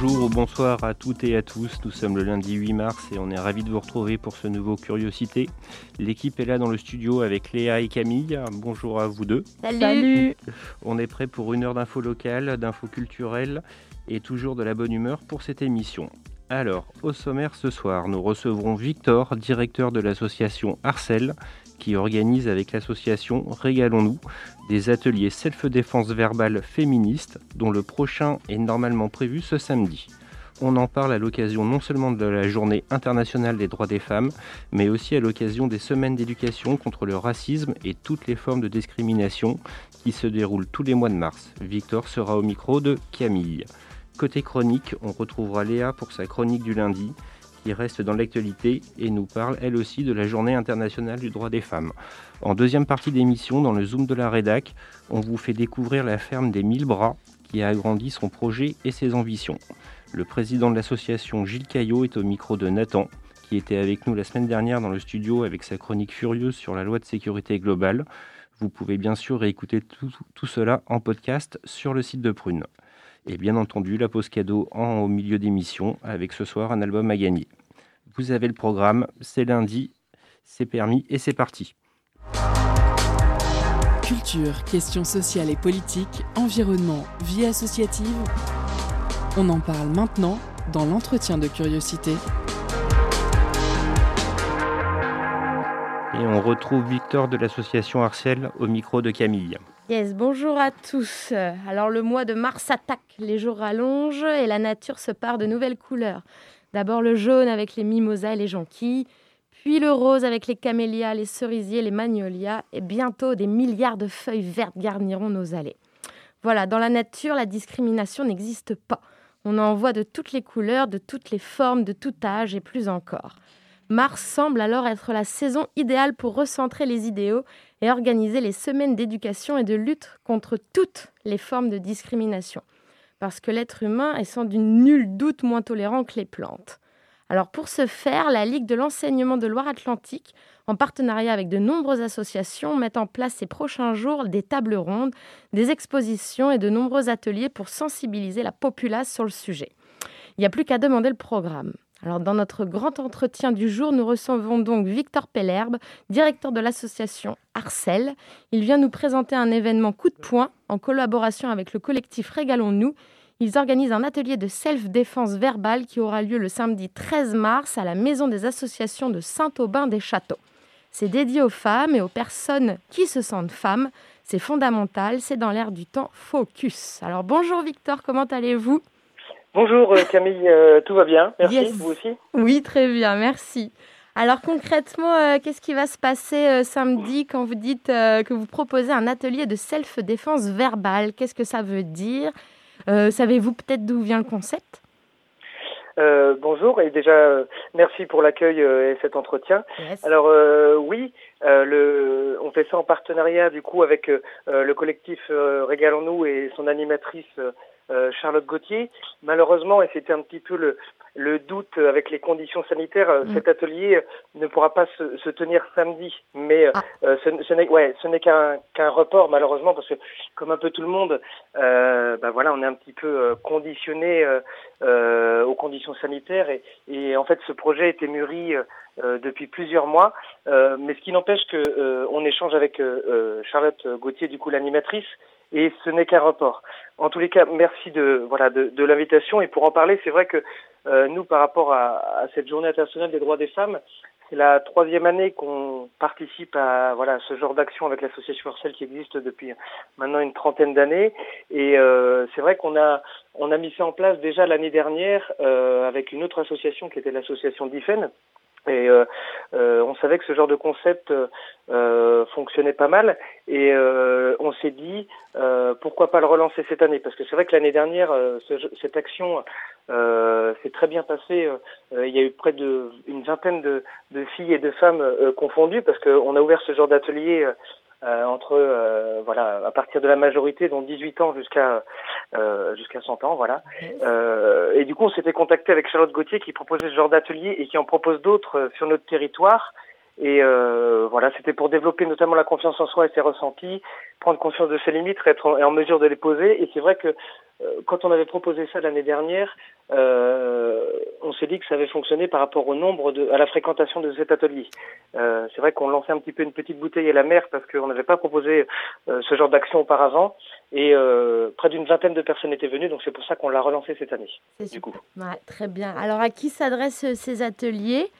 Bonjour ou bonsoir à toutes et à tous. Nous sommes le lundi 8 mars et on est ravis de vous retrouver pour ce nouveau Curiosité. L'équipe est là dans le studio avec Léa et Camille. Bonjour à vous deux. Salut. On est prêt pour une heure d'infos locales, d'infos culturelles et toujours de la bonne humeur pour cette émission. Alors, au sommaire ce soir, nous recevrons Victor, directeur de l'association Arcel, qui organise avec l'association Régalons-nous des ateliers self-défense verbale féministe dont le prochain est normalement prévu ce samedi. On en parle à l'occasion non seulement de la journée internationale des droits des femmes, mais aussi à l'occasion des semaines d'éducation contre le racisme et toutes les formes de discrimination qui se déroulent tous les mois de mars. Victor sera au micro de Camille. Côté chronique, on retrouvera Léa pour sa chronique du lundi qui reste dans l'actualité et nous parle elle aussi de la journée internationale du droit des femmes. En deuxième partie d'émission, dans le Zoom de la Rédac, on vous fait découvrir la ferme des Mille Bras qui a agrandi son projet et ses ambitions. Le président de l'association Gilles Caillot est au micro de Nathan, qui était avec nous la semaine dernière dans le studio avec sa chronique furieuse sur la loi de sécurité globale. Vous pouvez bien sûr réécouter tout, tout cela en podcast sur le site de Prune. Et bien entendu, la pause cadeau en, au milieu d'émission avec ce soir un album à gagner. Vous avez le programme, c'est lundi, c'est permis et c'est parti. Culture, questions sociales et politiques, environnement, vie associative. On en parle maintenant dans l'entretien de curiosité. Et on retrouve Victor de l'association Arcel au micro de Camille. Yes, bonjour à tous. Alors le mois de mars attaque, les jours rallongent et la nature se part de nouvelles couleurs. D'abord le jaune avec les mimosas et les jonquilles, puis le rose avec les camélias, les cerisiers, les magnolias, et bientôt des milliards de feuilles vertes garniront nos allées. Voilà, dans la nature, la discrimination n'existe pas. On en voit de toutes les couleurs, de toutes les formes, de tout âge et plus encore. Mars semble alors être la saison idéale pour recentrer les idéaux et organiser les semaines d'éducation et de lutte contre toutes les formes de discrimination. Parce que l'être humain est sans nul doute moins tolérant que les plantes. Alors pour ce faire, la Ligue de l'enseignement de Loire-Atlantique, en partenariat avec de nombreuses associations, met en place ces prochains jours des tables rondes, des expositions et de nombreux ateliers pour sensibiliser la populace sur le sujet. Il n'y a plus qu'à demander le programme. Alors, dans notre grand entretien du jour, nous recevons donc Victor Pellerbe, directeur de l'association Arcel. Il vient nous présenter un événement coup de poing en collaboration avec le collectif Régalons-nous. Ils organisent un atelier de self-défense verbale qui aura lieu le samedi 13 mars à la Maison des associations de Saint-Aubin-des-Châteaux. C'est dédié aux femmes et aux personnes qui se sentent femmes. C'est fondamental, c'est dans l'air du temps focus. Alors bonjour Victor, comment allez-vous? Bonjour euh, Camille, euh, tout va bien? Merci, Yes. vous aussi? Oui, très bien, merci. Alors concrètement, euh, qu'est-ce qui va se passer euh, samedi quand vous dites que vous proposez un atelier de self-défense verbale? Qu'est-ce que ça veut dire? Savez-vous peut-être d'où vient le concept? Euh, Bonjour et déjà euh, merci pour l'accueil euh, et cet entretien. Yes. Alors oui, le, on fait ça en partenariat du coup avec le collectif Régalons-nous et son animatrice Charlotte Gauthier. Malheureusement, et c'était un petit peu le, le doute avec les conditions sanitaires, euh, Mm. cet atelier euh, ne pourra pas se, se tenir samedi. Mais euh, Ah. euh, ce, ce n'est ouais, ce n'est qu'un qu'un report malheureusement parce que comme un peu tout le monde, euh, bah voilà, on est un petit peu euh, conditionné euh, euh, aux conditions sanitaires et, et en fait ce projet a été mûri euh, euh, depuis plusieurs mois. Euh, mais ce qui n'empêche que euh, on échange avec euh, euh, Charlotte Gauthier, du coup l'animatrice, et ce n'est qu'un report. En tous les cas, merci de voilà de, de l'invitation et pour en parler, c'est vrai que euh, nous, par rapport à, à cette Journée internationale des droits des femmes, c'est la troisième année qu'on participe à voilà ce genre d'action avec l'association Arcel qui existe depuis maintenant une trentaine d'années. Et euh, c'est vrai qu'on a on a mis ça en place déjà l'année dernière euh, avec une autre association qui était l'association DIFEN Et euh, euh, on savait que ce genre de concept euh, fonctionnait pas mal et on s'est dit pourquoi pas le relancer cette année? Parce que c'est vrai que l'année dernière cette action s'est très bien passée. il y a eu près de une vingtaine de, filles et de femmes confondues parce qu'on a ouvert ce genre d'atelier entre euh, voilà à partir de la majorité, dont 18 ans jusqu'à euh, jusqu'à 100 ans, voilà. et du coup, on s'était contacté avec Charlotte Gauthier qui proposait ce genre d'atelier et qui en propose d'autres sur notre territoire. Et voilà, c'était pour développer notamment la confiance en soi et ses ressentis, prendre conscience de ses limites, être en mesure de les poser. Et c'est vrai que euh, quand on avait proposé ça l'année dernière, euh, on s'est dit que ça avait fonctionné par rapport au nombre de, à la fréquentation de cet atelier. Euh, c'est vrai qu'on lançait un petit peu une petite bouteille à la mer parce qu'on n'avait pas proposé ce genre d'action auparavant et près d'une vingtaine de personnes étaient venues, donc c'est pour ça qu'on l'a relancé cette année. Du coup. Ouais, très bien. Alors à qui s'adressent ces ateliers?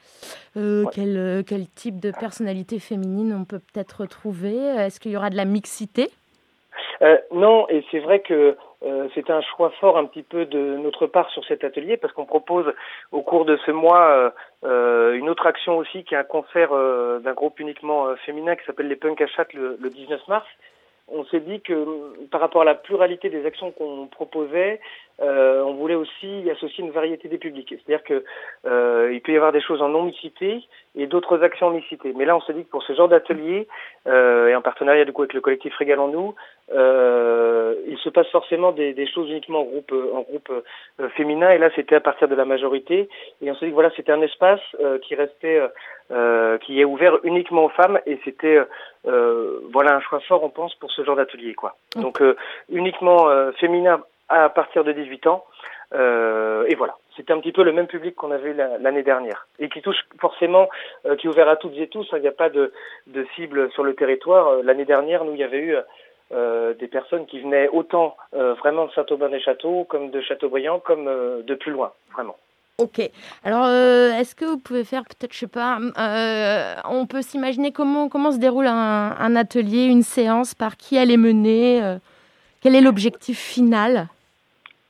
Quel, quel type de personnalité féminine on peut peut-être retrouver? Est-ce qu'il y aura de la mixité Non, et c'est vrai que euh, c'est un choix fort un petit peu de notre part sur cet atelier parce qu'on propose au cours de ce mois euh, euh, une autre action aussi qui est un concert d'un groupe uniquement féminin qui s'appelle les Punk à le, le 19 mars. On s'est dit que par rapport à la pluralité des actions qu'on proposait, euh, on voulait aussi y associer une variété des publics. C'est-à-dire que euh, il peut y avoir des choses en non-mixité et d'autres actions en mixité. Mais là, on s'est dit que pour ce genre d'atelier, euh, et en partenariat du coup avec le collectif Régalons nous, euh, il se passe forcément des, des, choses uniquement en groupe, en groupe euh, féminin. Et là, c'était à partir de la majorité. Et on s'est dit que voilà, c'était un espace euh, qui restait, qui est ouvert uniquement aux femmes. Et c'était voilà un choix fort, on pense, pour ce genre d'atelier, quoi. Donc uniquement féminin à partir de 18 ans. Euh, et voilà, c'était un petit peu le même public qu'on avait l'année dernière et qui touche forcément, euh, qui est ouvert à toutes et tous. Hein. Il n'y a pas de, cible sur le territoire. Euh, l'année dernière, nous, il y avait eu des personnes qui venaient autant vraiment de Saint-Aubin-des-Châteaux comme de Châteaubriand, comme de plus loin, vraiment. Ok. Alors, est-ce que vous pouvez faire peut-être, je sais pas, on peut s'imaginer comment se déroule un, atelier, une séance, par qui elle est menée quel est l'objectif final?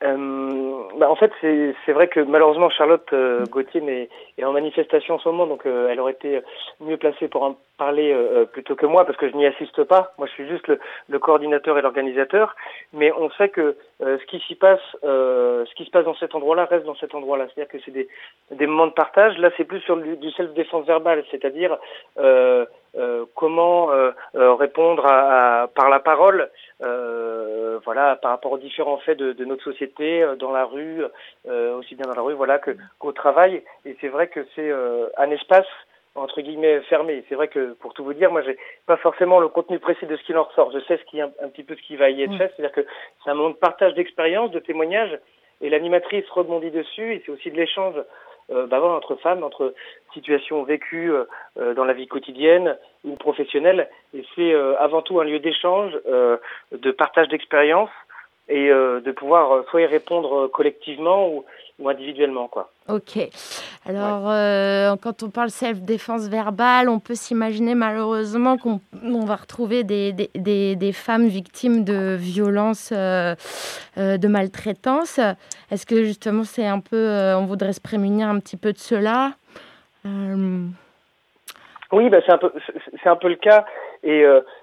Euh, bah en fait, c'est vrai que malheureusement Charlotte euh, Gauthier est, en manifestation en ce moment, donc euh, elle aurait été mieux placée pour en parler euh, plutôt que moi, parce que je n'y assiste pas. Moi, je suis juste le, le coordinateur et l'organisateur. Mais on sait que ce qui s'y passe, ce qui se passe dans cet endroit-là reste dans cet endroit-là. C'est-à-dire que c'est des, des moments de partage. Là, c'est plus sur du, self-défense verbale, c'est-à-dire euh, comment euh, euh, répondre à, par la parole, voilà, par rapport aux différents faits de, de notre société, dans la rue, aussi bien dans la rue, voilà, qu'au travail. Et c'est vrai que c'est un espace entre guillemets fermé. C'est vrai que pour tout vous dire, moi j'ai pas forcément le contenu précis de ce qu'il en ressort. Je sais ce qui un, un petit peu ce qui va y être fait, c'est-à-dire que c'est un moment de partage d'expérience, de témoignages, et l'animatrice rebondit dessus, et c'est aussi de l'échange euh, bah, entre femmes, entre situations vécues euh, euh, dans la vie quotidienne ou professionnelle. Et c'est avant tout un lieu d'échange, de partage d'expériences et de pouvoir soit y répondre collectivement ou, ou individuellement. Quoi. Ok. Alors, euh, quand on parle self-défense verbale, on peut s'imaginer malheureusement qu'on va retrouver des, des, des, femmes victimes de violences, euh, euh, de maltraitance. Est-ce que justement, c'est un peu, on voudrait se prémunir un petit peu de cela? Oui, bah, c'est un, peu, un peu le cas. Et,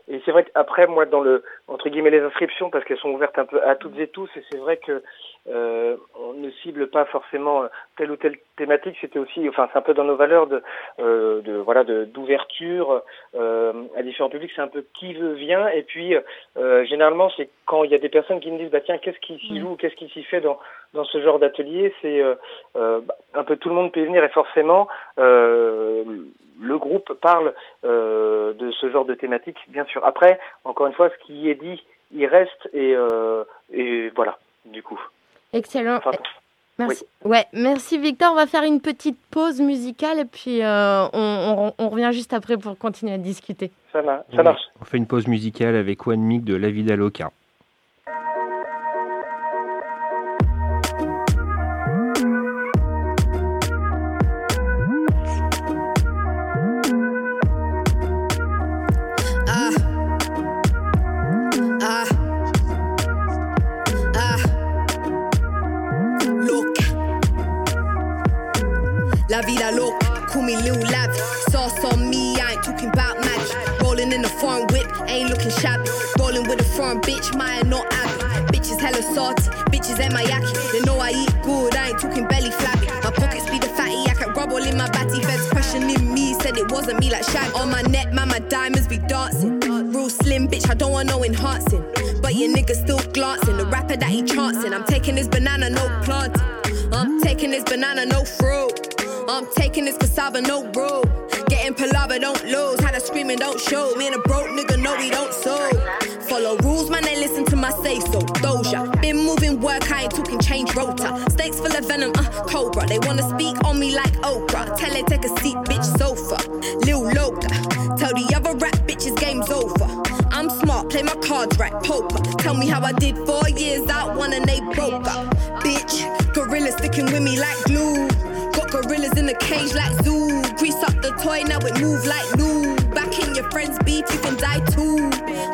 et c'est vrai qu'après, moi, dans le, entre guillemets, les inscriptions, parce qu'elles sont ouvertes un peu à toutes et tous, et c'est vrai que euh, on ne cible pas forcément telle ou telle thématique. C'était aussi, enfin, c'est un peu dans nos valeurs de, euh, de voilà, d'ouverture euh, à différents publics. C'est un peu qui veut vient. Et puis, euh, généralement, c'est quand il y a des personnes qui me disent, bah tiens, qu'est-ce qui s'y joue, qu'est-ce qui s'y fait dans dans ce genre d'atelier. C'est euh, euh, un peu tout le monde peut y venir et forcément. le groupe parle de ce genre de thématique, bien sûr. Après, encore une fois, ce qui est dit, il reste et, et voilà, du coup. Excellent. Merci. Ouais, merci Victor. On va faire une petite pause musicale et puis euh, on, on, revient juste après pour continuer à discuter. Ça, marche. On fait une pause musicale avec One Mic de La Vida Loca. Fruit. I'm taking this cassava, no road. Getting palaver, don't lose. Had a screaming, don't show. Me and a broke nigga, no, we don't so. Follow rules, man, they listen to my say so. Doja, been moving work, I ain't talking change rota. Steaks full of venom, uh, cobra. They wanna speak on me like Oprah. Tell it, take a seat, bitch, sofa. Lil Loca, tell the other rap bitches game's over. I'm smart, play my cards right, poker. Tell me how I did four years out, one and they move like new. Back in your friend's beef, you can die too.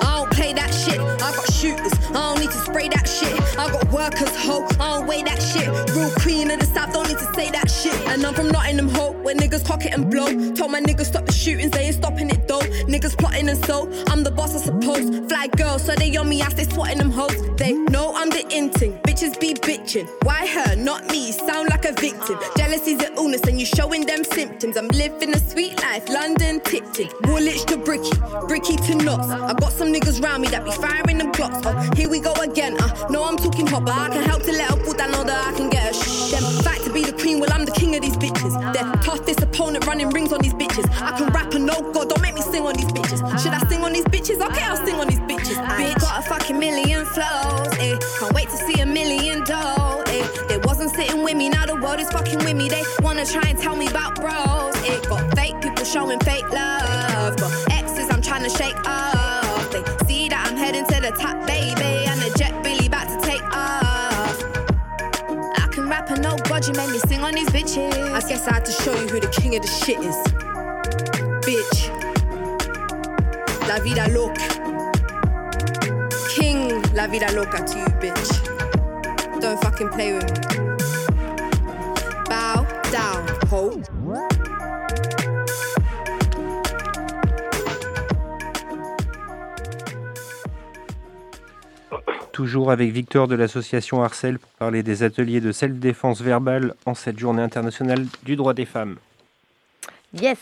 I don't play that shit. I got shooters, I don't need to spray that shit. I got workers, ho, I don't weigh that shit. Real queen of the south, don't need to say that shit. And I'm from Nottingham, ho, where niggas cock it and blow. Told my niggas stop the shootings, they ain't stopping it though. Niggas plotting and so, I'm the boss, I suppose. Fly girl, so they on me, I stay swatting them hoes. They know I'm the inting, bitching. Why her, not me? Sound like a victim. Jealousy's an illness, and you showing them symptoms. I'm living a sweet life, London tipsy. Woolwich to Bricky, Bricky to Knots. I got some niggas round me that be firing them clocks. Oh, here we go again. Uh, no, I'm talking hot, but I can help to let her put that know that I can get a shh. Them fight to be the queen, well, I'm the king of these bitches. They're toughest opponent running rings on these bitches. I can rap and no god, don't make me sing on these bitches. Should I sing on these bitches? Okay, I'll sing on these fucking million flows, eh? Can't wait to see a million dough, eh? They wasn't sitting with me, now the world is fucking with me. They wanna try and tell me about bros, eh? Got fake people showing fake love, got exes I'm trying to shake off. They see that I'm heading to the top, baby, and the jet really about to take off. I can rap and no god, you made me sing on these bitches. I guess I had to show you who the king of the shit is. Bitch. La vida loca. La vida loca to you, bitch. Don't fucking play with me. Bow down, ho. Toujours avec Victor de l'association Arcel pour parler des ateliers de self-défense verbale en cette journée internationale du droit des femmes. Yes.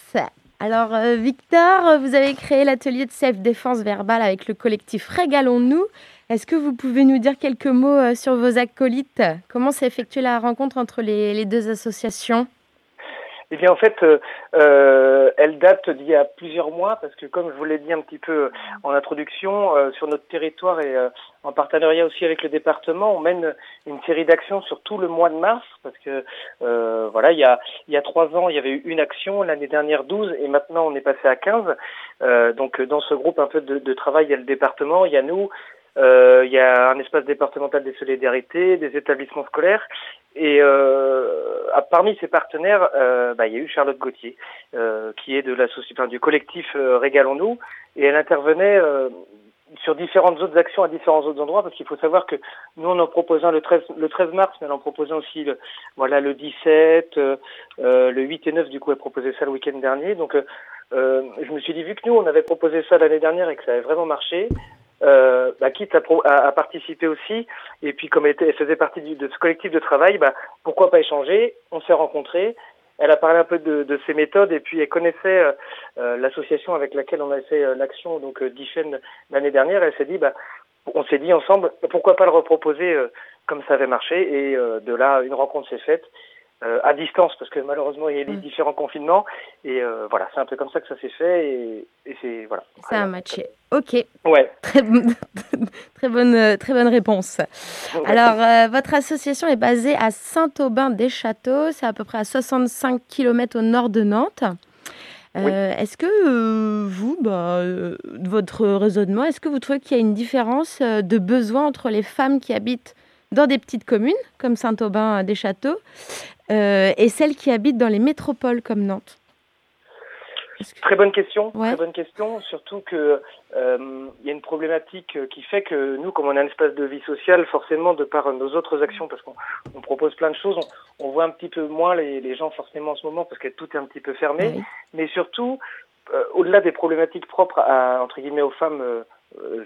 Alors, euh, Victor, vous avez créé l'atelier de self-défense verbale avec le collectif Régalons-nous. Est-ce que vous pouvez nous dire quelques mots euh, sur vos acolytes? Comment s'est effectuée la rencontre entre les deux associations? Eh bien, en fait, euh, euh, elle date d'il y a plusieurs mois parce que, comme je vous l'ai dit un petit peu en introduction, euh, sur notre territoire et euh, en partenariat aussi avec le département, on mène une série d'actions sur tout le mois de mars parce que, euh, voilà, il y a il y a trois ans, il y avait eu une action, l'année dernière 12 et maintenant on est passé à 15. Euh, donc, dans ce groupe un peu de, de travail, il y a le département, il y a nous. Euh, il y a un espace départemental des solidarités, des établissements scolaires, et euh, parmi ces partenaires, euh, bah, il y a eu Charlotte Gauthier, qui est de la du collectif Régalons-nous, et elle intervenait sur différentes autres actions à différents autres endroits, parce qu'il faut savoir que nous, on en proposant le 13, le 13 mars, mais elle en proposant aussi le, voilà, le 17, euh, le 8 et 9, du coup, elle proposait ça le week-end dernier. Donc, euh, je me suis dit, vu que nous, on avait proposé ça l'année dernière et que ça avait vraiment marché, euh, bah, quitte à, à, à, participer aussi, et puis comme elle, était, elle faisait partie du, de ce collectif de travail, bah, pourquoi pas échanger On s'est rencontrés, elle a parlé un peu de, de ses méthodes, et puis elle connaissait euh, l'association avec laquelle on a fait euh, l'action, donc euh, l'année dernière, elle s'est dit, bah, on s'est dit ensemble, pourquoi pas le reproposer euh, comme ça avait marché, et euh, de là, une rencontre s'est faite, euh, à distance parce que malheureusement il y a les mmh. différents confinements. Et euh, voilà c'est un peu comme ça que ça s'est fait. Et, et c'est voilà. Ça a matché. Ok. Ouais. Très, très bonne très bonne réponse. Ouais. alors euh, votre association est basée à Saint-Aubin-des-Châteaux. C'est à peu près à 65 km au nord de Nantes. Oui. Euh, est-ce que euh, vous, bah, euh, votre raisonnement, est-ce que vous trouvez qu'il y a une différence de besoin entre les femmes qui habitent dans des petites communes comme Saint-Aubin-des-Châteaux euh, et celles qui habitent dans les métropoles comme Nantes que... Très bonne question, ouais. très bonne question. Surtout que euh, il y a une problématique qui fait que nous, comme on a un espace de vie sociale, forcément, de par nos autres actions, parce qu'on on propose plein de choses, on, on, voit un petit peu moins les, les, gens forcément en ce moment parce que tout est un petit peu fermé. Mais surtout, euh, au-delà des problématiques propres à entre guillemets aux femmes euh,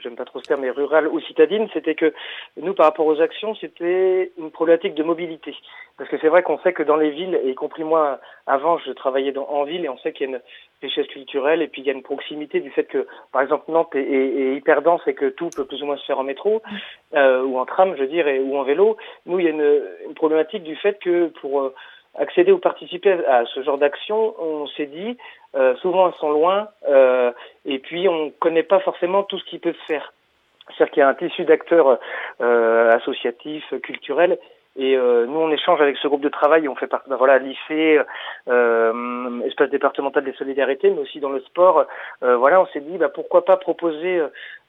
j'aime pas trop ce terme, mais rurale ou citadine, c'était que nous, par rapport aux actions, c'était une problématique de mobilité. Parce que c'est vrai qu'on sait que dans les villes, et y compris moi, avant, je travaillais en ville, et on sait qu'il y a une richesse culturelle, et puis il y a une proximité du fait que, par exemple, Nantes est, hyper dense et que tout peut plus ou moins se faire en métro, euh, ou en tram, je veux dire, ou en vélo. Nous, il y a une, une problématique du fait que pour euh, accéder ou participer à ce genre d'action, on s'est dit, euh, souvent elles sont loin, euh, et puis on ne connaît pas forcément tout ce qui peut se faire. C'est-à-dire qu'il y a un tissu d'acteurs euh, associatifs, culturels, et euh, nous, on échange avec ce groupe de travail. On fait partie, ben voilà, lycée, euh, espace départemental des solidarités, mais aussi dans le sport. Euh, voilà, on s'est dit, bah, pourquoi pas proposer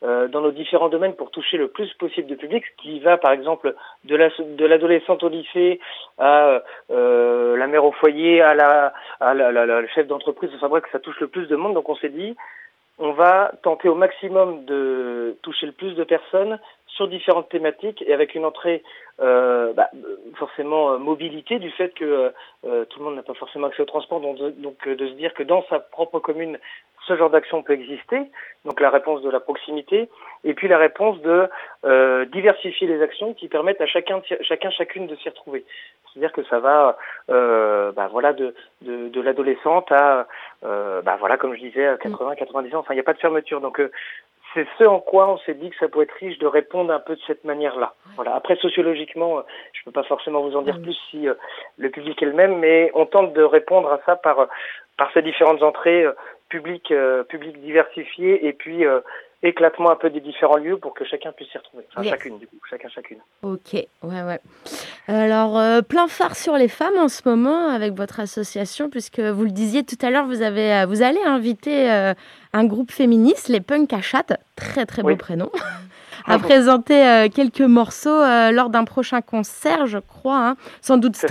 euh, dans nos différents domaines pour toucher le plus possible de public, qui va, par exemple, de la de l'adolescente au lycée à euh, la mère au foyer, à la, à la, la, la chef d'entreprise. Enfin bref, que ça touche le plus de monde. Donc, on s'est dit, on va tenter au maximum de toucher le plus de personnes sur différentes thématiques et avec une entrée euh, bah, forcément euh, mobilité du fait que euh, tout le monde n'a pas forcément accès au transport, donc, donc de se dire que dans sa propre commune, ce genre d'action peut exister, donc la réponse de la proximité, et puis la réponse de euh, diversifier les actions qui permettent à chacun, chacun chacune de s'y retrouver. C'est-à-dire que ça va, euh, bah voilà, de, de, de l'adolescente à, euh, bah voilà, comme je disais, à 80, 90 ans. Enfin, il n'y a pas de fermeture. Donc, c'est ce en quoi on s'est dit que ça pourrait être riche de répondre un peu de cette manière-là. Voilà. Après, sociologiquement, je ne peux pas forcément vous en dire plus si euh, le public est le même, mais on tente de répondre à ça par par ces différentes entrées euh, publiques, euh, publiques diversifiées et puis éclatement un peu des différents lieux pour que chacun puisse s'y retrouver. Enfin, Yes. chacune, du coup, chacun, chacune. Ok, ouais, ouais. Alors, euh, plein phare sur les femmes en ce moment avec votre association, puisque vous le disiez tout à l'heure, vous, avez, euh, vous allez inviter euh, un groupe féministe, les Punk à Chatte, très très beau prénom, à présenter euh, quelques morceaux lors d'un prochain concert, je crois, hein, sans doute ça.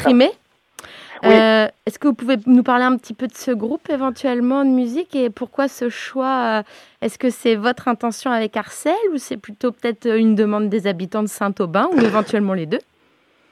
Oui. Euh, Est-ce que vous pouvez nous parler un petit peu de ce groupe éventuellement de musique et pourquoi ce choix euh, Est-ce que c'est votre intention avec Arcel ou c'est plutôt peut-être une demande des habitants de Saint-Aubin ou éventuellement les deux?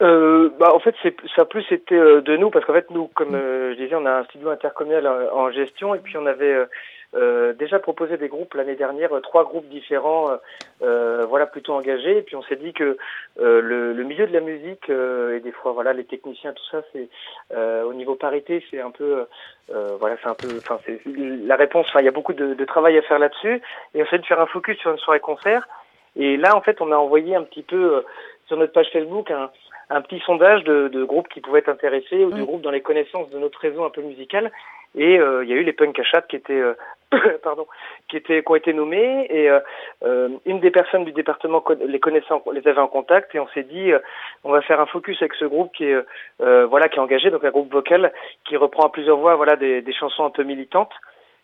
Euh, bah, en fait, ça a plus été de nous, parce qu'en fait, nous, comme euh, je disais, on a un studio intercommunal en, en gestion, et puis on avait euh, déjà proposé des groupes l'année dernière, euh, trois groupes différents, euh, euh, voilà, plutôt engagés, et puis on s'est dit que euh, le, le milieu de la musique, euh, et des fois, voilà, les techniciens, tout ça, c'est euh, au niveau parité, c'est un peu, euh, voilà, c'est un peu, enfin, c'est la réponse, enfin, il y a beaucoup de, de travail à faire là-dessus, et on s'est de faire un focus sur une soirée concert, et là, en fait, on a envoyé un petit peu euh, sur notre page Facebook un, un petit sondage de, de groupes qui pouvaient être intéressés ou de Mm. groupes dans les connaissances de notre réseau un peu musical. Et euh, il y a eu les punk à qui étaient, euh, pardon, qui étaient, qui ont été nommés. Et euh, euh, une des personnes du département les connaissait, les avait en contact. Et on s'est dit, euh, on va faire un focus avec ce groupe qui est, euh, voilà, qui est engagé, donc un groupe vocal qui reprend à plusieurs voix, voilà, des, des chansons un peu militantes.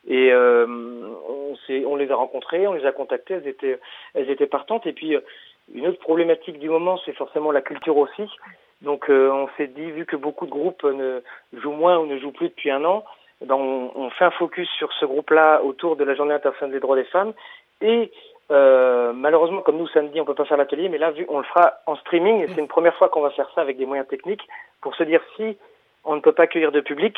Et on, on les a rencontrées, on les a contactées, elles étaient, elles étaient partantes. Et puis une autre problématique du moment, c'est forcément la culture aussi. Donc on s'est dit, vu que beaucoup de groupes ne jouent moins ou ne jouent plus depuis un an, on, on fait un focus sur ce groupe-là autour de la Journée internationale des droits des femmes. Et euh, malheureusement, comme nous samedi, on peut pas faire l'atelier, mais là, vu on le fera en streaming, et c'est une première fois qu'on va faire ça avec des moyens techniques pour se dire si on ne peut pas accueillir de public,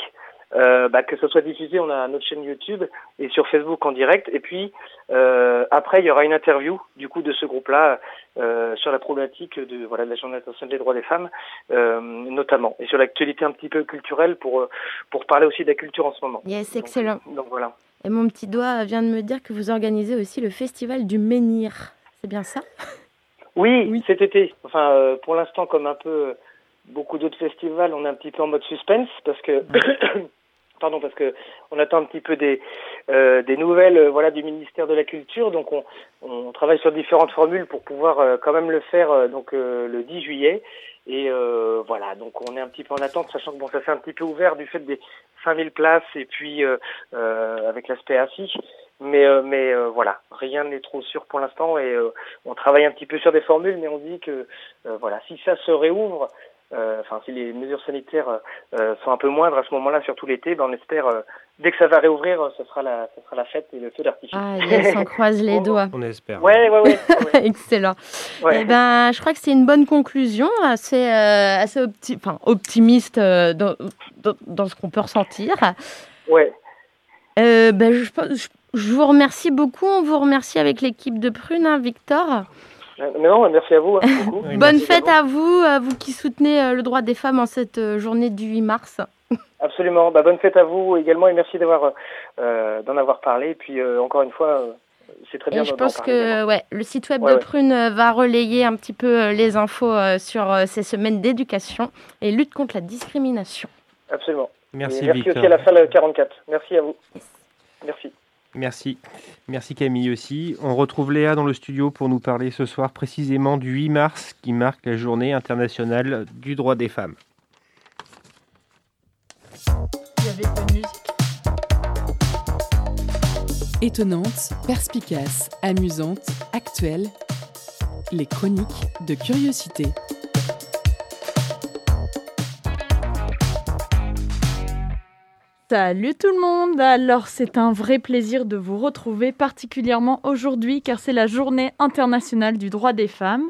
euh, bah, que ce soit diffusé, on a notre chaîne YouTube et sur Facebook en direct. Et puis euh, après, il y aura une interview du coup de ce groupe-là euh, sur la problématique de voilà de la Journée internationale des droits des femmes, notamment, et sur l'actualité un petit peu culturelle pour pour parler aussi de la culture en ce moment. Yes, excellent. Donc, voilà. Et mon petit doigt vient de me dire que vous organisez aussi le festival du Menhir. C'est bien ça? Oui, Oui. cet été. Enfin, pour l'instant, comme un peu beaucoup d'autres festivals, on est un petit peu en mode suspense parce que, pardon, parce que on attend un petit peu des euh, des nouvelles, euh, voilà, du ministère de la Culture. Donc, on, on travaille sur différentes formules pour pouvoir euh, quand même le faire euh, donc euh, le 10 juillet. Et euh, voilà, donc on est un petit peu en attente, sachant que bon, ça s'est un petit peu ouvert du fait des 5000 places et puis avec l'aspect assis. Mais mais voilà, rien n'est trop sûr pour l'instant et on travaille un petit peu sur des formules, mais on dit que voilà, si ça se réouvre, enfin si les mesures sanitaires euh, sont un peu moindres à ce moment-là, surtout l'été, ben on espère euh, dès que ça va réouvrir, euh, ce sera la, ce sera la fête et le feu d'artifice. Ah, yes, on croise les On- doigts. On espère. Ouais, ouais, ouais. ouais, Excellent. ouais. Eh ben, je crois que c'est une bonne conclusion, assez, euh, assez opti- enfin, optimiste euh, dans, dans, dans ce qu'on peut ressentir. ouais. Euh, ben, je, pense- je- Je vous remercie beaucoup. On vous remercie avec l'équipe de Prune, hein, Victor. Mais non, merci à vous. hein. Oui, Bonne fête à vous, à vous qui soutenez euh, le droit des femmes en cette euh, journée du 8 mars. Absolument. Bah, bonne fête à vous également et merci d'avoir euh, d'en avoir parlé. Et puis euh, encore une fois, euh, c'est très bien Et je pense parler que ouais, le site web Ouais, de. Prune va relayer un petit peu les infos euh, sur ces semaines d'éducation et lutte contre la discrimination. Absolument. Merci, et merci Victor. aussi à la salle 44. Merci à vous. Merci. Merci. Merci Camille aussi. On retrouve Léa dans le studio pour nous parler ce soir précisément du 8 mars qui marque la journée internationale du droit des femmes. Étonnante, perspicace, amusante, actuelle, les chroniques de curiosité. Salut tout le monde Alors c'est un vrai plaisir de vous retrouver, particulièrement aujourd'hui car c'est la journée internationale du droit des femmes.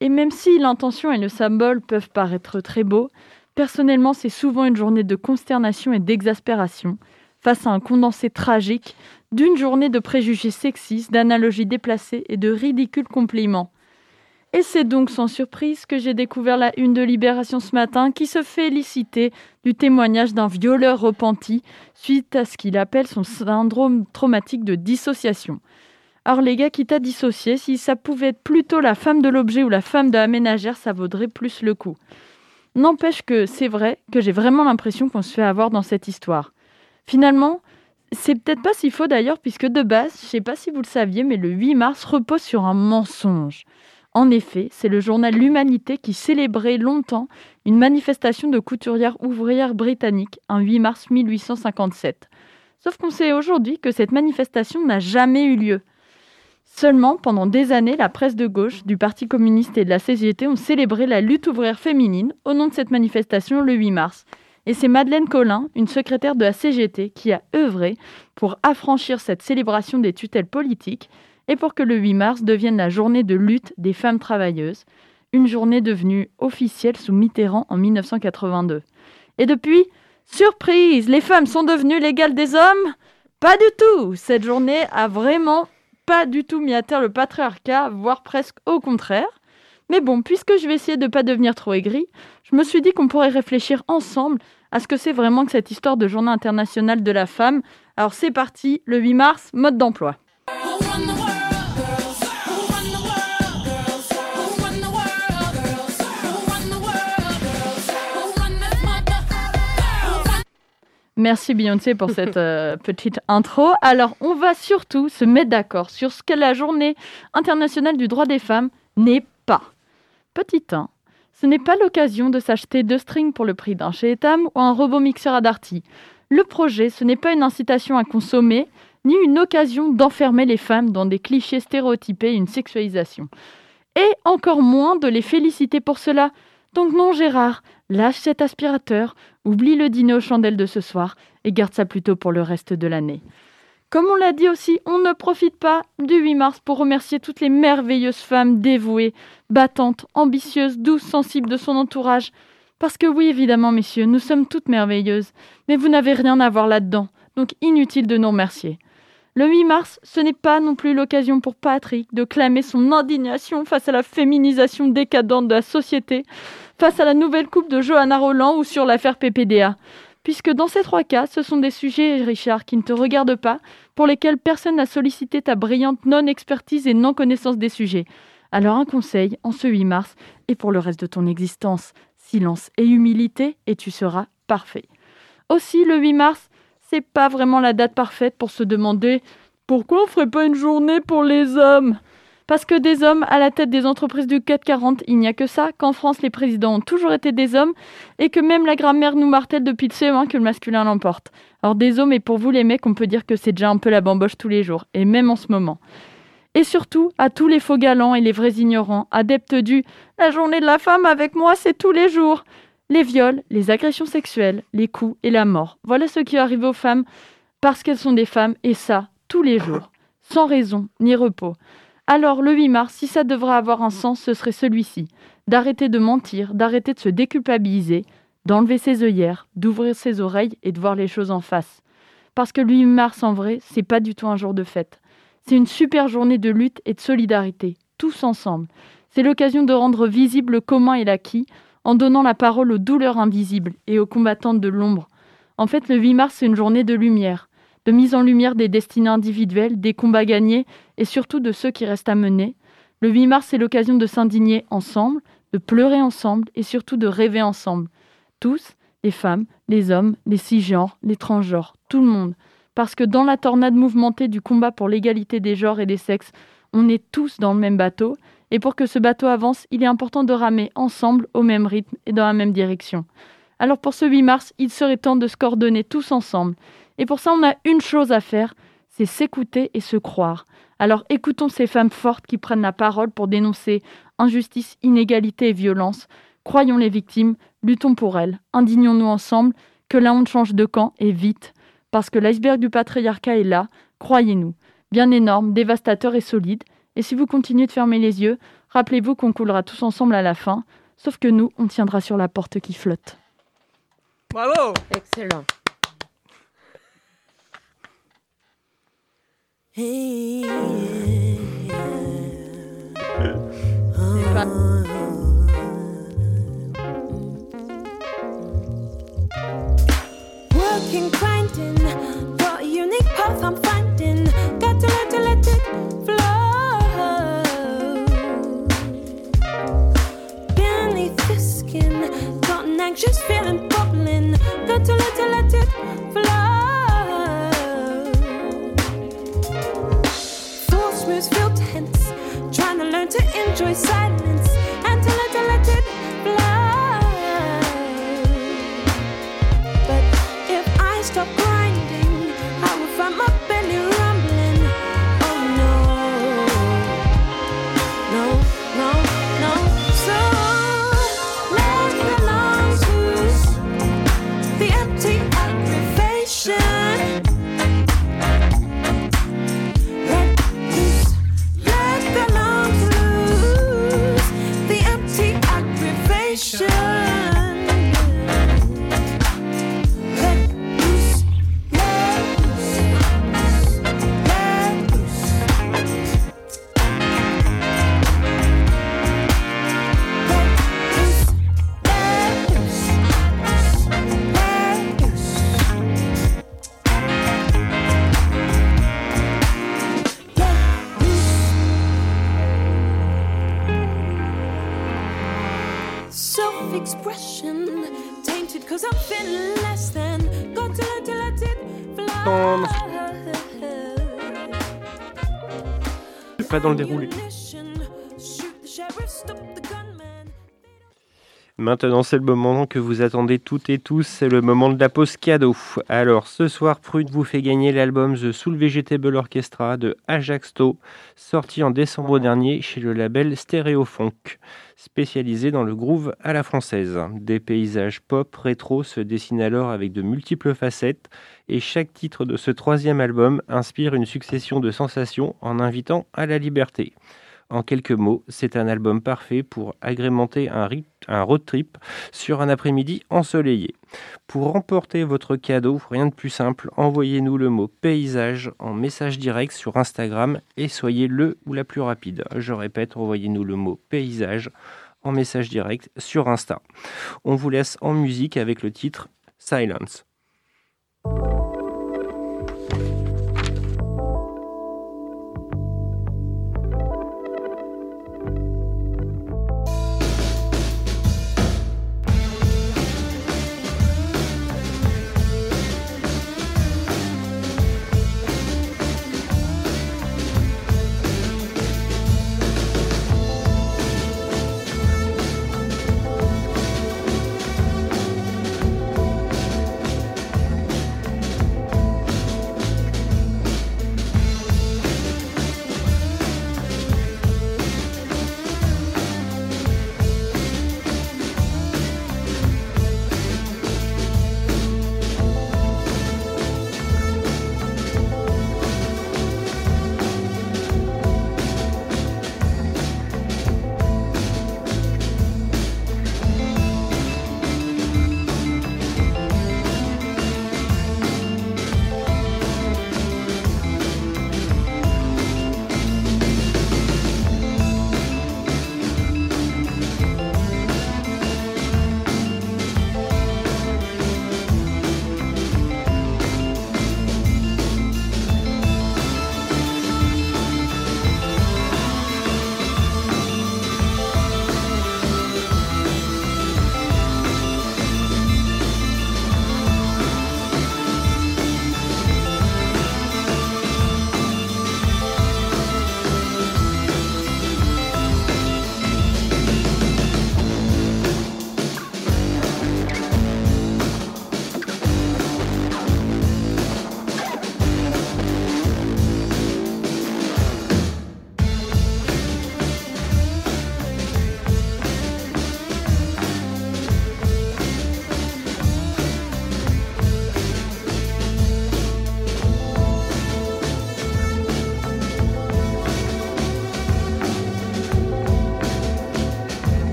Et même si l'intention et le symbole peuvent paraître très beaux, personnellement c'est souvent une journée de consternation et d'exaspération face à un condensé tragique d'une journée de préjugés sexistes, d'analogies déplacées et de ridicules compliments. Et c'est donc sans surprise que j'ai découvert la une de Libération ce matin qui se félicitait du témoignage d'un violeur repenti suite à ce qu'il appelle son syndrome traumatique de dissociation. Alors les gars, qui t'a dissocié, si ça pouvait être plutôt la femme de l'objet ou la femme de la ménagère, ça vaudrait plus le coup. N'empêche que c'est vrai que j'ai vraiment l'impression qu'on se fait avoir dans cette histoire. Finalement, c'est peut-être pas si faux d'ailleurs, puisque de base, je sais pas si vous le saviez, mais le 8 mars repose sur un mensonge. En effet, c'est le journal L'Humanité qui célébrait longtemps une manifestation de couturières ouvrières britanniques un 8 mars 1857. Sauf qu'on sait aujourd'hui que cette manifestation n'a jamais eu lieu. Seulement, pendant des années, la presse de gauche, du Parti communiste et de la CGT ont célébré la lutte ouvrière féminine au nom de cette manifestation le 8 mars. Et c'est Madeleine Collin, une secrétaire de la CGT, qui a œuvré pour affranchir cette célébration des tutelles politiques et pour que le 8 mars devienne la journée de lutte des femmes travailleuses, une journée devenue officielle sous Mitterrand en 1982. Et depuis, surprise, les femmes sont devenues l'égale des hommes? Pas du tout Cette journée a vraiment pas du tout mis à terre le patriarcat, voire presque au contraire. Mais bon, puisque je vais essayer de ne pas devenir trop aigri, je me suis dit qu'on pourrait réfléchir ensemble à ce que c'est vraiment que cette histoire de journée internationale de la femme. Alors c'est parti, le 8 mars, mode d'emploi. Merci Beyoncé pour cette euh, petite intro. Alors, on va surtout se mettre d'accord sur ce que la journée internationale du droit des femmes n'est pas. Petit 1. Ce n'est pas l'occasion de s'acheter deux strings pour le prix d'un chez Etam ou un robot mixeur à Darty. Le projet, ce n'est pas une incitation à consommer, ni une occasion d'enfermer les femmes dans des clichés stéréotypés et une sexualisation. Et encore moins de les féliciter pour cela. Donc non Gérard, lâche cet aspirateur, oublie le dîner aux chandelles de ce soir et garde ça plutôt pour le reste de l'année. Comme on l'a dit aussi, on ne profite pas du 8 mars pour remercier toutes les merveilleuses femmes dévouées, battantes, ambitieuses, douces, sensibles de son entourage. Parce que oui, évidemment, messieurs, nous sommes toutes merveilleuses, mais vous n'avez rien à voir là-dedans, donc inutile de nous remercier. Le 8 mars, ce n'est pas non plus l'occasion pour Patrick de clamer son indignation face à la féminisation décadente de la société, face à la nouvelle coupe de Johanna Roland ou sur l'affaire PPDA. Puisque dans ces trois cas, ce sont des sujets, Richard, qui ne te regardent pas, pour lesquels personne n'a sollicité ta brillante non-expertise et non-connaissance des sujets. Alors un conseil, en ce 8 mars, et pour le reste de ton existence, silence et humilité, et tu seras parfait. Aussi, le 8 mars, c'est pas vraiment la date parfaite pour se demander pourquoi on ferait pas une journée pour les hommes Parce que des hommes à la tête des entreprises du CAC 40, il n'y a que ça, qu'en France les présidents ont toujours été des hommes et que même la grammaire nous martèle depuis le CE1 que le masculin l'emporte. Alors des hommes et pour vous les mecs, on peut dire que c'est déjà un peu la bamboche tous les jours, et même en ce moment. Et surtout, à tous les faux galants et les vrais ignorants, adeptes du « la journée de la femme avec moi, c'est tous les jours », les viols, les agressions sexuelles, les coups et la mort. Voilà ce qui arrive aux femmes parce qu'elles sont des femmes et ça, tous les jours, sans raison ni repos. Alors, le 8 mars, si ça devrait avoir un sens, ce serait celui-ci. D'arrêter de mentir, d'arrêter de se déculpabiliser, d'enlever ses œillères, d'ouvrir ses oreilles et de voir les choses en face. Parce que le 8 mars, en vrai, c'est pas du tout un jour de fête. C'est une super journée de lutte et de solidarité, tous ensemble. C'est l'occasion de rendre visible le commun et l'acquis en donnant la parole aux douleurs invisibles et aux combattantes de l'ombre. En fait, le 8 mars, c'est une journée de lumière, de mise en lumière des destinées individuelles, des combats gagnés et surtout de ceux qui restent à mener. Le 8 mars, c'est l'occasion de s'indigner ensemble, de pleurer ensemble et surtout de rêver ensemble. Tous, les femmes, les hommes, les cisgenres, les transgenres, tout le monde. Parce que dans la tornade mouvementée du combat pour l'égalité des genres et des sexes, on est tous dans le même bateau. Et pour que ce bateau avance, il est important de ramer ensemble au même rythme et dans la même direction. Alors pour ce 8 mars, il serait temps de se coordonner tous ensemble. Et pour ça, on a une chose à faire, c'est s'écouter et se croire. Alors écoutons ces femmes fortes qui prennent la parole pour dénoncer injustice, inégalité et violence. Croyons les victimes, luttons pour elles, indignons-nous ensemble, que la honte change de camp et vite. Parce que l'iceberg du patriarcat est là, croyez-nous, bien énorme, dévastateur et solide. Et si vous continuez de fermer les yeux, rappelez-vous qu'on coulera tous ensemble à la fin, sauf que nous, on tiendra sur la porte qui flotte. Bravo Excellent. Pas- Working, grinding, a unique path I'm finding. Got to to let it flow. Beneath the skin, got an anxious feeling bubbling. Got to to let it to enjoy silence dans le déroulé. Maintenant, c'est le moment que vous attendez toutes et tous, c'est le moment de la pause cadeau. Alors, ce soir, Prune vous fait gagner l'album The Soul Vegetable Orchestra de Ajaxto, sorti en décembre dernier chez le label Stéréofunk, spécialisé dans le groove à la française. Des paysages pop rétro se dessinent alors avec de multiples facettes, et chaque titre de ce troisième album inspire une succession de sensations en invitant à la liberté. En quelques mots, c'est un album parfait pour agrémenter un, road trip sur un après-midi ensoleillé. Pour remporter votre cadeau, rien de plus simple, envoyez-nous le mot paysage en message direct sur Instagram et soyez le ou la plus rapide. Je répète, envoyez-nous le mot paysage en message direct sur Insta. On vous laisse en musique avec le titre Silence.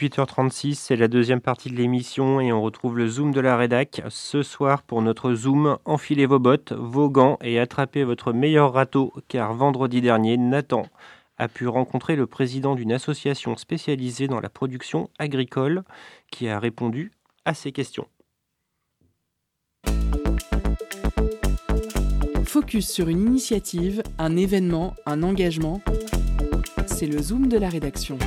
18h36, c'est la deuxième partie de l'émission et on retrouve le Zoom de la rédac. Ce soir, pour notre Zoom, enfilez vos bottes, vos gants et attrapez votre meilleur râteau, car vendredi dernier, Nathan a pu rencontrer le président d'une association spécialisée dans la production agricole qui a répondu à ces questions. Focus sur une initiative, un événement, un engagement. C'est le Zoom de la rédaction.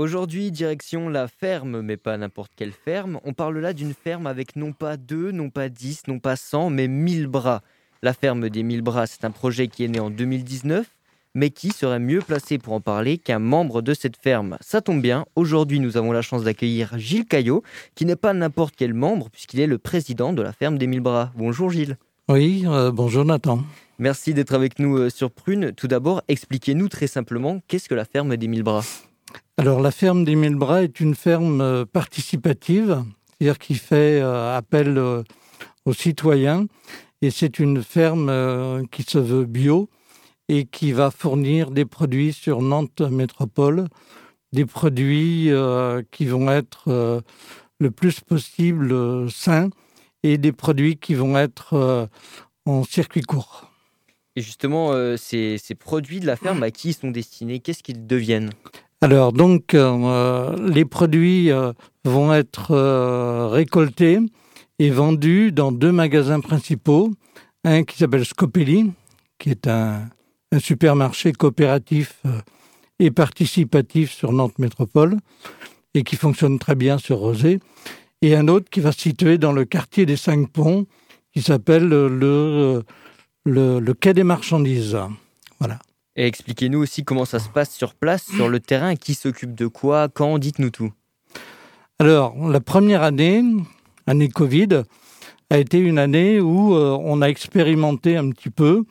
Aujourd'hui, direction la ferme, mais pas n'importe quelle ferme. On parle là d'une ferme avec non pas deux, non pas dix, non pas cent, mais mille bras. La ferme des mille bras, c'est un projet qui est né en 2019, mais qui serait mieux placé pour en parler qu'un membre de cette ferme Ça tombe bien, aujourd'hui nous avons la chance d'accueillir Gilles Caillot, qui n'est pas n'importe quel membre, puisqu'il est le président de la ferme des mille bras. Bonjour Gilles. Oui, euh, bonjour Nathan. Merci d'être avec nous euh, sur Prune. Tout d'abord, expliquez-nous très simplement qu'est-ce que la ferme des mille bras? Alors la ferme des mille bras est une ferme euh, participative, c'est-à-dire qui fait euh, appel euh, aux citoyens et c'est une ferme qui se veut bio et qui va fournir des produits sur Nantes Métropole, des produits qui vont être le plus possible sains et des produits qui vont être en circuit court. Et justement, ces produits de la ferme, à qui ils sont destinés? Qu'est-ce qu'ils deviennent? Alors donc, euh, les produits euh, vont être euh, récoltés et vendus dans deux magasins principaux. Un qui s'appelle Scopelli, qui est un, supermarché coopératif euh, et participatif sur Nantes Métropole et qui fonctionne très bien sur Rosé. Et un autre qui va se situer dans le quartier des Cinq Ponts, qui s'appelle euh, le, le, le Quai des Marchandises. Voilà. Et expliquez-nous aussi comment ça se passe sur place, sur le terrain, qui s'occupe de quoi, quand, dites-nous tout. Alors, la première année, année Covid, a été une année où euh, on a expérimenté un petit peu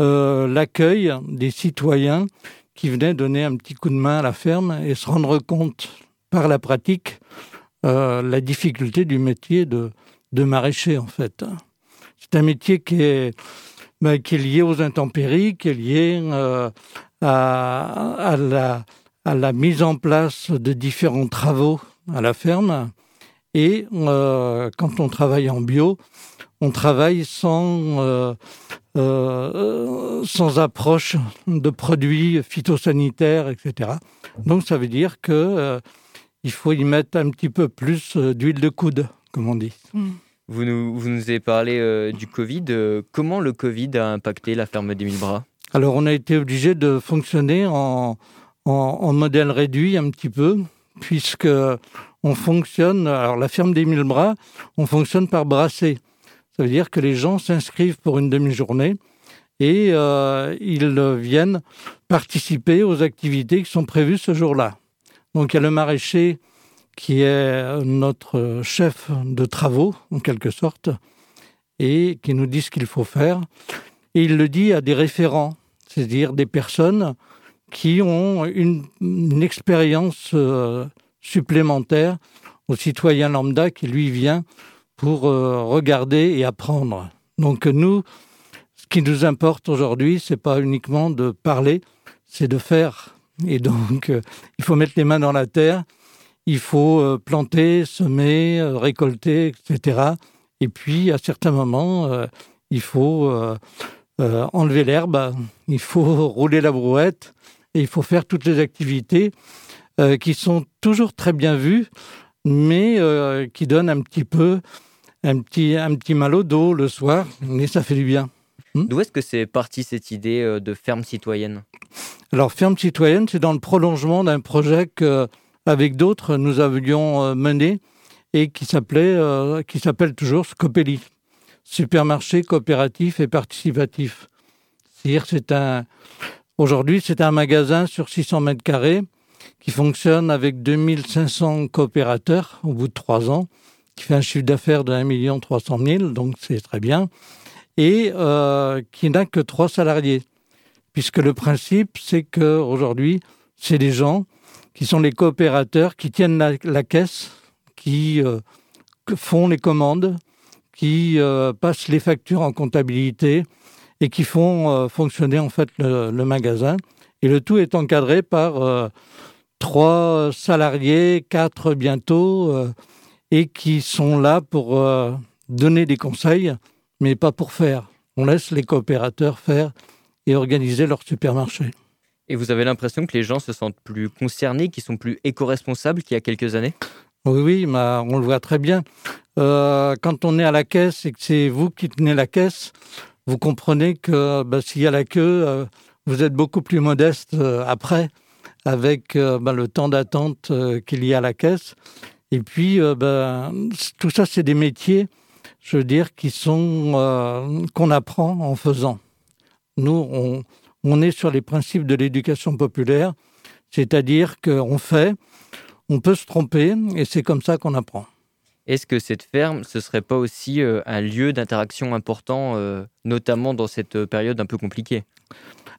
euh, l'accueil des citoyens qui venaient donner un petit coup de main à la ferme et se rendre compte par la pratique euh, la difficulté du métier de, de maraîcher en fait. C'est un métier qui est, ben, qui est lié aux intempéries, qui est lié euh, à, la, mise en place de différents travaux à la ferme. Et euh, quand on travaille en bio, on travaille sans, euh, approche de produits phytosanitaires, etc. Donc ça veut dire que il faut y mettre un petit peu plus d'huile de coude, comme on dit. Vous nous, avez parlé euh, du Covid. Euh, comment le Covid a impacté la ferme des mille bras? Alors on a été obligé de fonctionner en, en, en modèle réduit un petit peu, puisque on fonctionne, alors la ferme des mille bras, on fonctionne par brassée. Ça veut dire que les gens s'inscrivent pour une demi-journée et euh, ils viennent participer aux activités qui sont prévues ce jour-là. Donc il y a le maraîcher qui est notre chef de travaux, en quelque sorte, et qui nous dit ce qu'il faut faire. Et il le dit à des référents, c'est-à-dire des personnes qui ont une, expérience euh, supplémentaire au citoyen lambda qui lui vient pour euh, regarder et apprendre. Donc nous, ce qui nous importe aujourd'hui, c'est pas uniquement de parler, c'est de faire. Et donc, euh, il faut mettre les mains dans la terre, il faut euh, planter, semer, euh, récolter, etc. Et puis, à certains moments, euh, il faut euh, euh, enlever l'herbe, il faut rouler la brouette, et il faut faire toutes les activités qui sont toujours très bien vues, mais qui donnent un petit peu un petit, un petit mal au dos le soir, mais ça fait du bien. D'où est-ce que c'est parti cette idée de ferme citoyenne? Alors, Ferme citoyenne, c'est dans le prolongement d'un projet que, avec d'autres, nous avions euh, mené et qui s'appelait, euh, qui s'appelle toujours Scopelli, supermarché coopératif et participatif. C'est-à-dire, c'est un, aujourd'hui, c'est un magasin sur 600 mètres carrés qui fonctionne avec 2500 coopérateurs au bout de trois ans, qui fait un chiffre d'affaires de 1 300 000, donc c'est très bien, et euh, qui n'a que trois salariés puisque le principe, c'est qu'aujourd'hui, c'est des gens qui sont les coopérateurs, qui tiennent la, caisse, qui euh, font les commandes, qui euh, passent les factures en comptabilité et qui font euh, fonctionner en fait le, magasin. Et le tout est encadré par trois salariés, quatre bientôt, et qui sont là pour donner des conseils, mais pas pour faire. On laisse les coopérateurs faire et organiser leur supermarché. Et vous avez l'impression que les gens se sentent plus concernés, qu'ils sont plus éco-responsables qu'il y a quelques années? Oui, oui, on le voit très bien. Euh, quand on est à la caisse et que c'est vous qui tenez la caisse, vous comprenez que bah, s'il y a la queue, euh, vous êtes beaucoup plus modeste euh, après, avec bah, le temps d'attente qu'il y a à la caisse. Et puis, bah, tout ça, c'est des métiers, je veux dire, qui sont qu'on apprend en faisant. Nous, on, on est sur les principes de l'éducation populaire, c'est-à-dire qu'on fait, on peut se tromper, et c'est comme ça qu'on apprend. Est-ce que cette ferme, ce serait pas aussi euh, un lieu d'interaction important, euh, notamment dans cette euh, période un peu compliquée?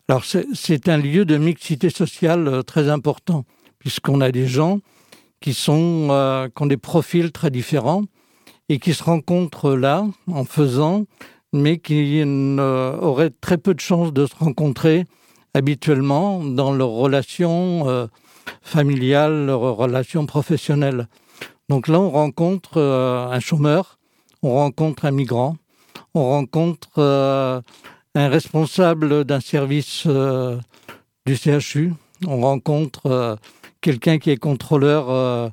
Alors, c'est- un lieu de mixité sociale très important, puisqu'on a des gens qui, sont, euh, qui ont des profils très différents et qui se rencontrent là en faisant, mais qui ne- auraient très peu de chances de se rencontrer habituellement dans leurs relations euh, familiales, leurs relations professionnelles. Donc là, on rencontre euh, un chômeur, on rencontre un migrant, on rencontre euh, un responsable d'un service euh, du CHU, on rencontre euh, quelqu'un qui est contrôleur euh,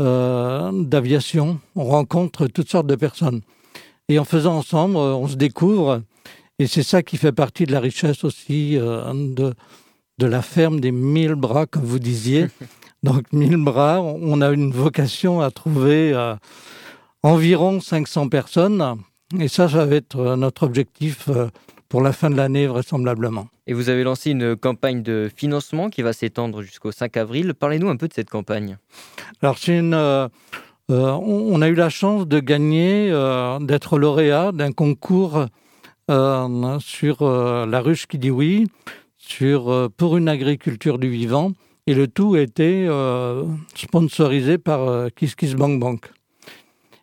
euh, d'aviation, on rencontre toutes sortes de personnes. Et en faisant ensemble, euh, on se découvre, et c'est ça qui fait partie de la richesse aussi euh, de, de la ferme des mille bras, comme vous disiez. Donc mille bras, on a une vocation à trouver euh, environ 500 personnes, et ça, ça va être euh, notre objectif euh, pour la fin de l'année vraisemblablement. Et vous avez lancé une campagne de financement qui va s'étendre jusqu'au 5 avril. Parlez-nous un peu de cette campagne. Alors c'est une, euh, on, a eu la chance de gagner, euh, d'être lauréat d'un concours euh, sur la ruche qui dit oui, sur pour une agriculture du vivant, et le tout était sponsorisé par Kiss Bank Bank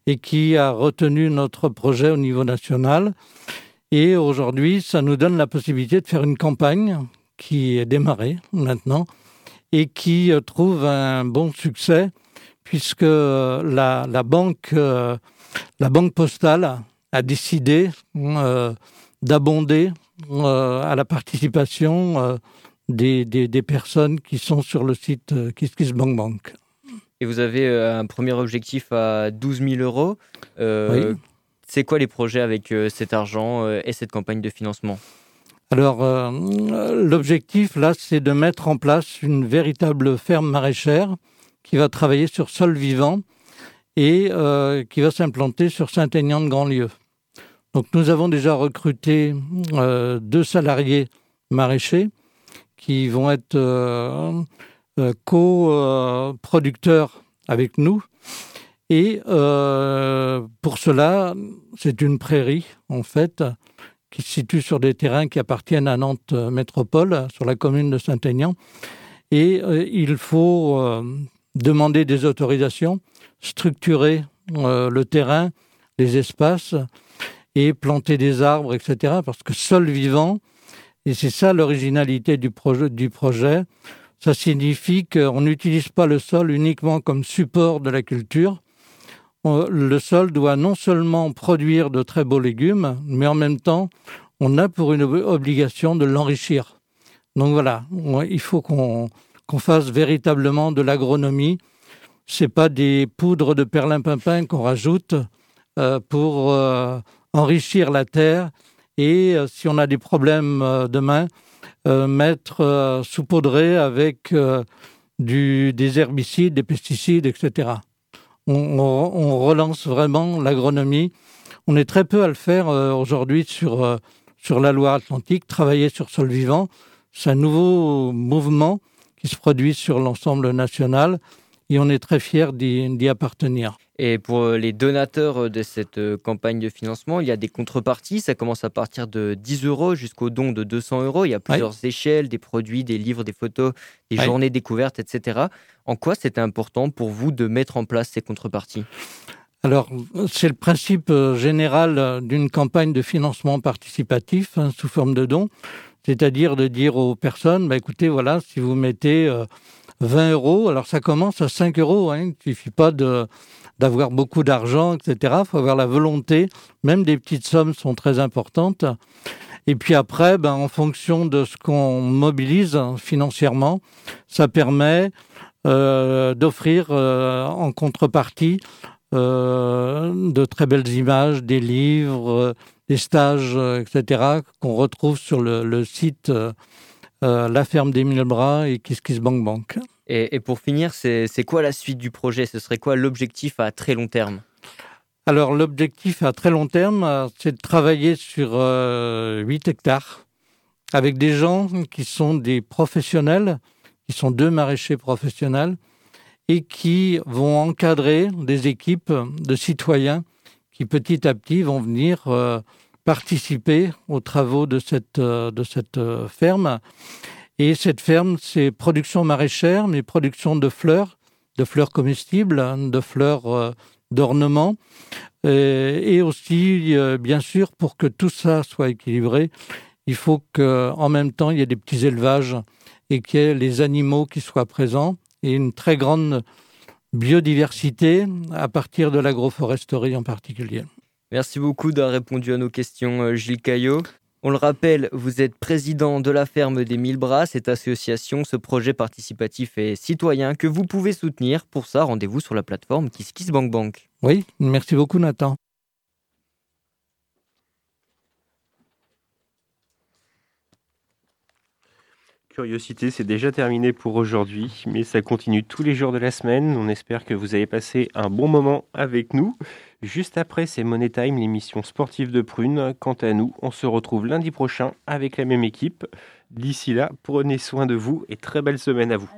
et qui a retenu notre projet au niveau national. Et aujourd'hui, ça nous donne la possibilité de faire une campagne qui est démarrée maintenant et qui trouve un bon succès puisque euh, la, la banque, euh, la banque postale a décidé euh, d'abonder euh, à la participation des, des, des personnes qui sont sur le site KissKissBankBank. Et vous avez un premier objectif à 12 000 euros. Oui. C'est quoi les projets avec cet argent et cette campagne de financement? Alors, l'objectif, là, c'est de mettre en place une véritable ferme maraîchère qui va travailler sur sol vivant et euh, qui va s'implanter sur Saint-Aignan de Grandlieu. Donc, nous avons déjà recruté euh, deux salariés maraîchers qui vont être euh, co-producteurs avec nous. Et pour cela, c'est une prairie, en fait, qui se situe sur des terrains qui appartiennent à Nantes Métropole, sur la commune de Saint-Aignan. Et il faut demander des autorisations, structurer euh, le terrain, les espaces, et planter des arbres, etc. Parce que sol vivant, et c'est ça l'originalité du projet, du projet, ça signifie qu'on n'utilise pas le sol uniquement comme support de la culture. Le sol doit non seulement produire de très beaux légumes, mais en même temps, on a pour une ob- obligation de l'enrichir. Donc voilà, il faut qu'on qu'on fasse véritablement de l'agronomie. C'est pas des poudres de perlimpinpin qu'on rajoute euh, pour euh, enrichir la terre et euh, si on a des problèmes demain, mettre saupoudrer avec des herbicides, des pesticides, etc. On, on- relance vraiment l'agronomie. On est très peu à le faire aujourd'hui sur, sur la Loire-Atlantique, travailler sur sol vivant. C'est un nouveau mouvement qui se produit sur l'ensemble national et on est très fiers d'y appartenir. Et pour euh, les donateurs euh, de cette euh, campagne de financement, il y a des contreparties. Ça commence à partir de 10 euros jusqu'au don de 200 euros. Il y a plusieurs échelles, des produits, des livres, des photos, des journées découvertes, etc. En quoi c'était important pour vous de mettre en place ces contreparties? Alors, c'est le principe général d'une campagne de financement participatif hein, sous forme de dons, c'est-à-dire de dire aux personnes, bah, écoutez, voilà, si vous mettez euh, 20 euros, alors ça commence à 5 euros, hein, il ne suffit pas d'avoir beaucoup d'argent, etc. Il faut avoir la volonté, même des petites sommes sont très importantes. Et puis après, ben, en fonction de ce qu'on mobilise hein, financièrement, ça permet euh, d'offrir euh, en contrepartie euh, de très belles images, des livres, euh, des stages, euh, etc., qu'on retrouve sur le, le site euh, euh, La Ferme des Mille Bras et Kiss Kiss Bank Bank. Et, et pour finir, c'est quoi la suite du projet? Ce serait quoi l'objectif à très long terme? Alors, l'objectif à très long terme, c'est de travailler sur euh, 8 hectares avec des gens qui sont des professionnels, qui sont deux maraîchers professionnels et qui vont encadrer des équipes de citoyens qui petit à petit vont venir euh, participer aux travaux de cette, euh, de cette euh, ferme. Et cette ferme, c'est production maraîchère, mais production de fleurs, de fleurs comestibles, hein, de fleurs d'ornement. Et aussi, bien sûr, pour que tout ça soit équilibré, il faut qu'en même temps, il y ait des petits élevages et qu'il y ait les animaux qui soient présents et une très grande biodiversité à partir de l'agroforesterie en particulier. Merci beaucoup d'avoir répondu à nos questions, euh, Gilles Caillot. On le rappelle, vous êtes président de la ferme des Mille Bras, cette association, ce projet participatif et citoyen que vous pouvez soutenir. Pour ça, rendez-vous sur la plateforme KissKissBankBank. Oui, merci beaucoup Nathan. Curiosité, c'est déjà terminé pour aujourd'hui, mais ça continue tous les jours de la semaine. On espère que vous avez passé un bon moment avec nous. Juste après, c'est Money Time, l'émission sportive de Prune. Quant à nous, on se retrouve lundi prochain avec la même équipe. D'ici là, prenez soin de vous et très belle semaine à vous.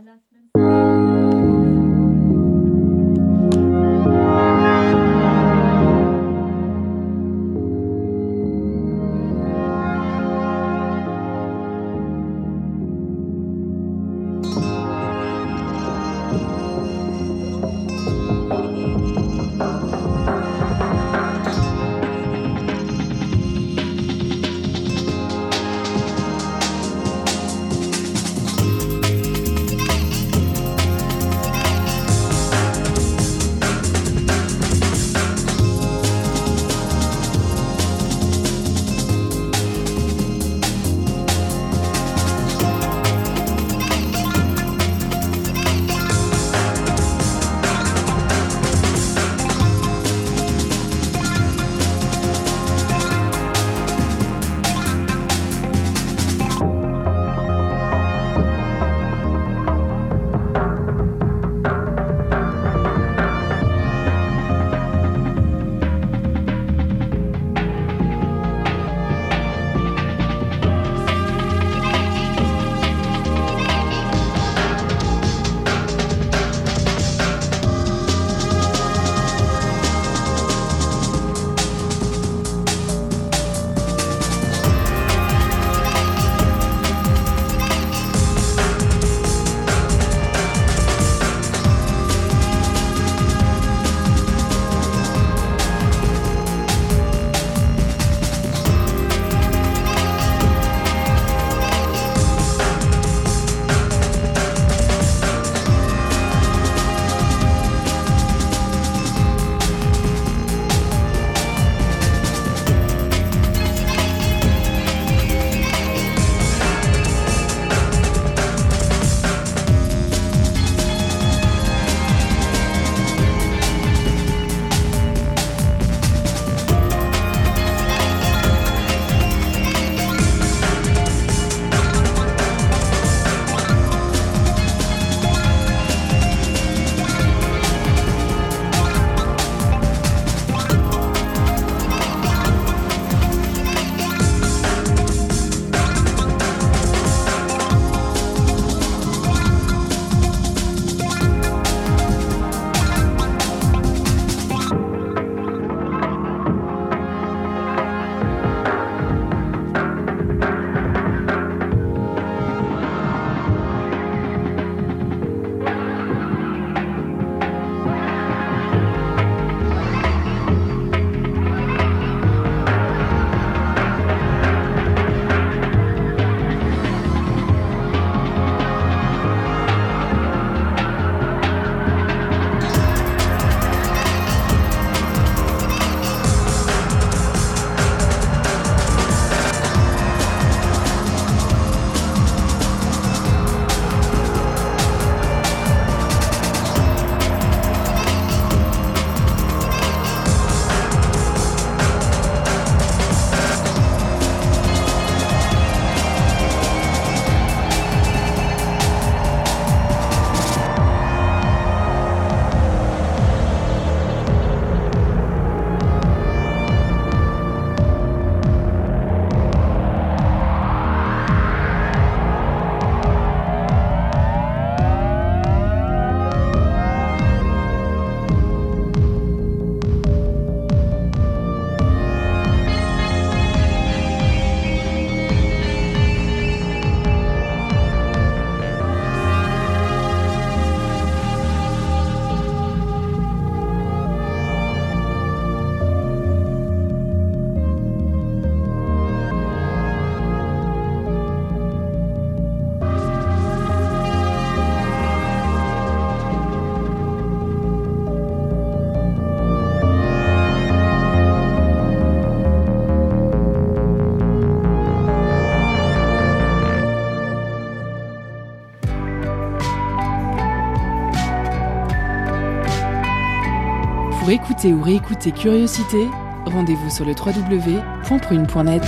Ou réécouter Curiosité, rendez-vous sur le www.prune.net.